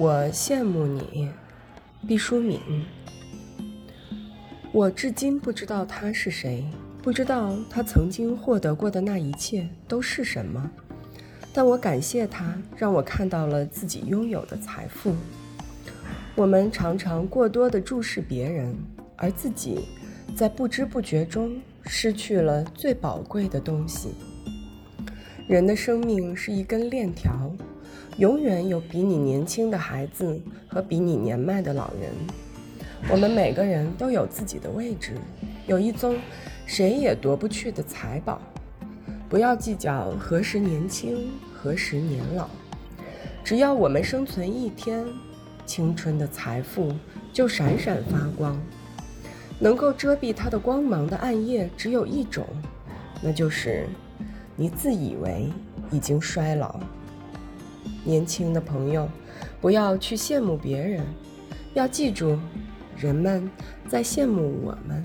我羡慕你，毕淑敏。我至今不知道他是谁，不知道他曾经获得过的那一切都是什么，但我感谢他，让我看到了自己拥有的财富。我们常常过多的注视别人，而自己在不知不觉中失去了最宝贵的东西。人的生命是一根链条。永远有比你年轻的孩子和比你年迈的老人。我们每个人都有自己的位置，有一宗谁也夺不去的财宝。不要计较何时年轻，何时年老。只要我们生存一天，青春的财富就闪闪发光。能够遮蔽它的光芒的暗夜只有一种，那就是你自以为已经衰老。年轻的朋友，不要去羡慕别人，要记住，人们在羡慕我们。